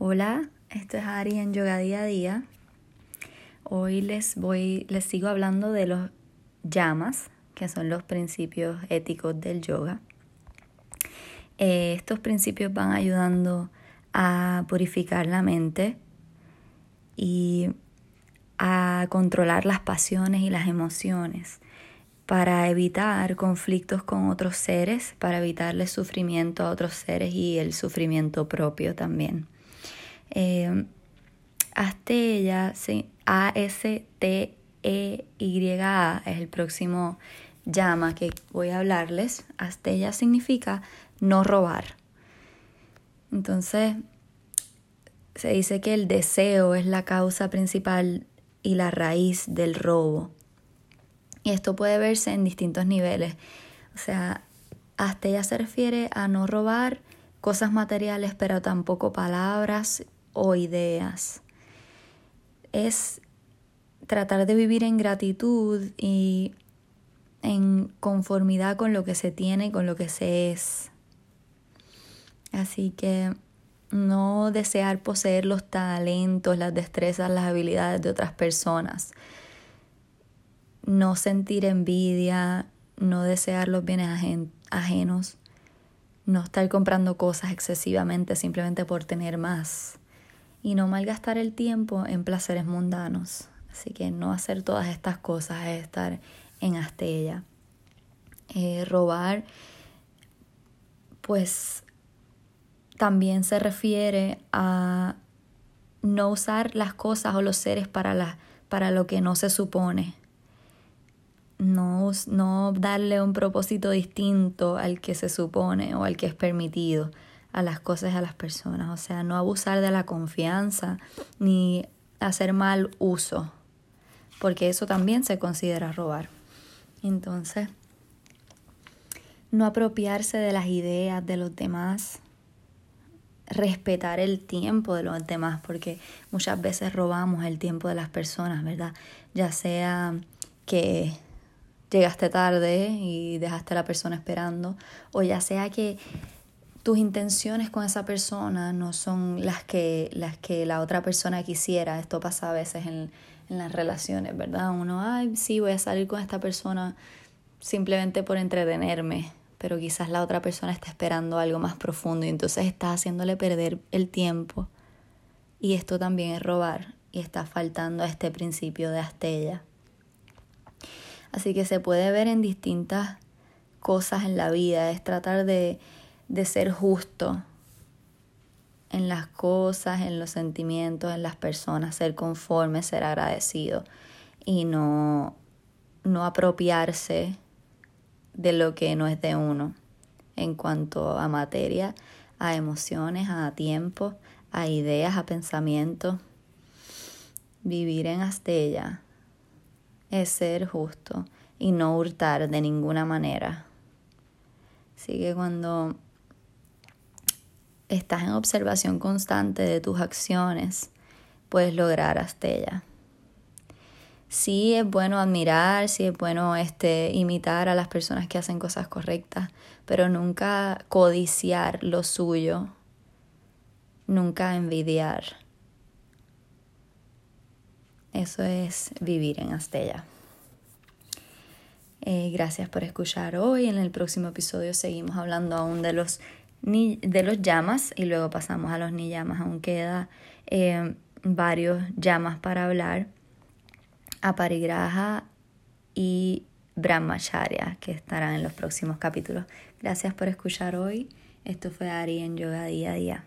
Hola, esto es Ari en Yoga Día a Día. Hoy les voy, les sigo hablando de los llamas, que son los principios éticos del yoga. Eh, estos principios van ayudando a purificar la mente y a controlar las pasiones y las emociones para evitar conflictos con otros seres, para evitarle sufrimiento a otros seres y el sufrimiento propio también. Eh, Astella, A-S-T-E-Y-A, es el próximo llama que voy a hablarles. Astella significa no robar. Entonces, se dice que el deseo es la causa principal y la raíz del robo. Y esto puede verse en distintos niveles. O sea, Astella se refiere a no robar cosas materiales, pero tampoco palabras o ideas. Es tratar de vivir en gratitud y en conformidad con lo que se tiene y con lo que se es. Así que no desear poseer los talentos, las destrezas, las habilidades de otras personas. No sentir envidia, no desear los bienes ajenos, no estar comprando cosas excesivamente simplemente por tener más y no malgastar el tiempo en placeres mundanos. Así que no hacer todas estas cosas es estar en Astella. Eh, robar, pues también se refiere a no usar las cosas o los seres para, para lo que no se supone. No, no darle un propósito distinto al que se supone o al que es permitido a las cosas y a las personas. O sea, no abusar de la confianza ni hacer mal uso, porque eso también se considera robar. Entonces, no apropiarse de las ideas de los demás, respetar el tiempo de los demás, porque muchas veces robamos el tiempo de las personas, ¿verdad? Ya sea que llegaste tarde y dejaste a la persona esperando, o ya sea que tus intenciones con esa persona no son las que, las que la otra persona quisiera. Esto pasa a veces en, en las relaciones, ¿verdad? Uno, ay, sí, voy a salir con esta persona simplemente por entretenerme, pero quizás la otra persona está esperando algo más profundo y entonces estás haciéndole perder el tiempo. Y esto también es robar y está faltando a este principio de Astella. Así que se puede ver en distintas cosas en la vida, es tratar de de ser justo en las cosas, en los sentimientos, en las personas, ser conforme, ser agradecido y no, no apropiarse de lo que no es de uno en cuanto a materia, a emociones, a tiempo, a ideas, a pensamientos. Vivir en Astella es ser justo y no hurtar de ninguna manera. Así que cuando estás en observación constante de tus acciones, puedes lograr Astella. Sí es bueno admirar, sí es bueno este, imitar a las personas que hacen cosas correctas, pero nunca codiciar lo suyo, nunca envidiar. Eso es vivir en Astella. Eh, gracias por escuchar hoy. En el próximo episodio seguimos hablando aún de los de los llamas y luego pasamos a los ni llamas. Aún queda eh, varios llamas para hablar. Aparigraha y Brahmacharya que estarán en los próximos capítulos. Gracias por escuchar hoy. Esto fue Ari en Yoga Día a Día.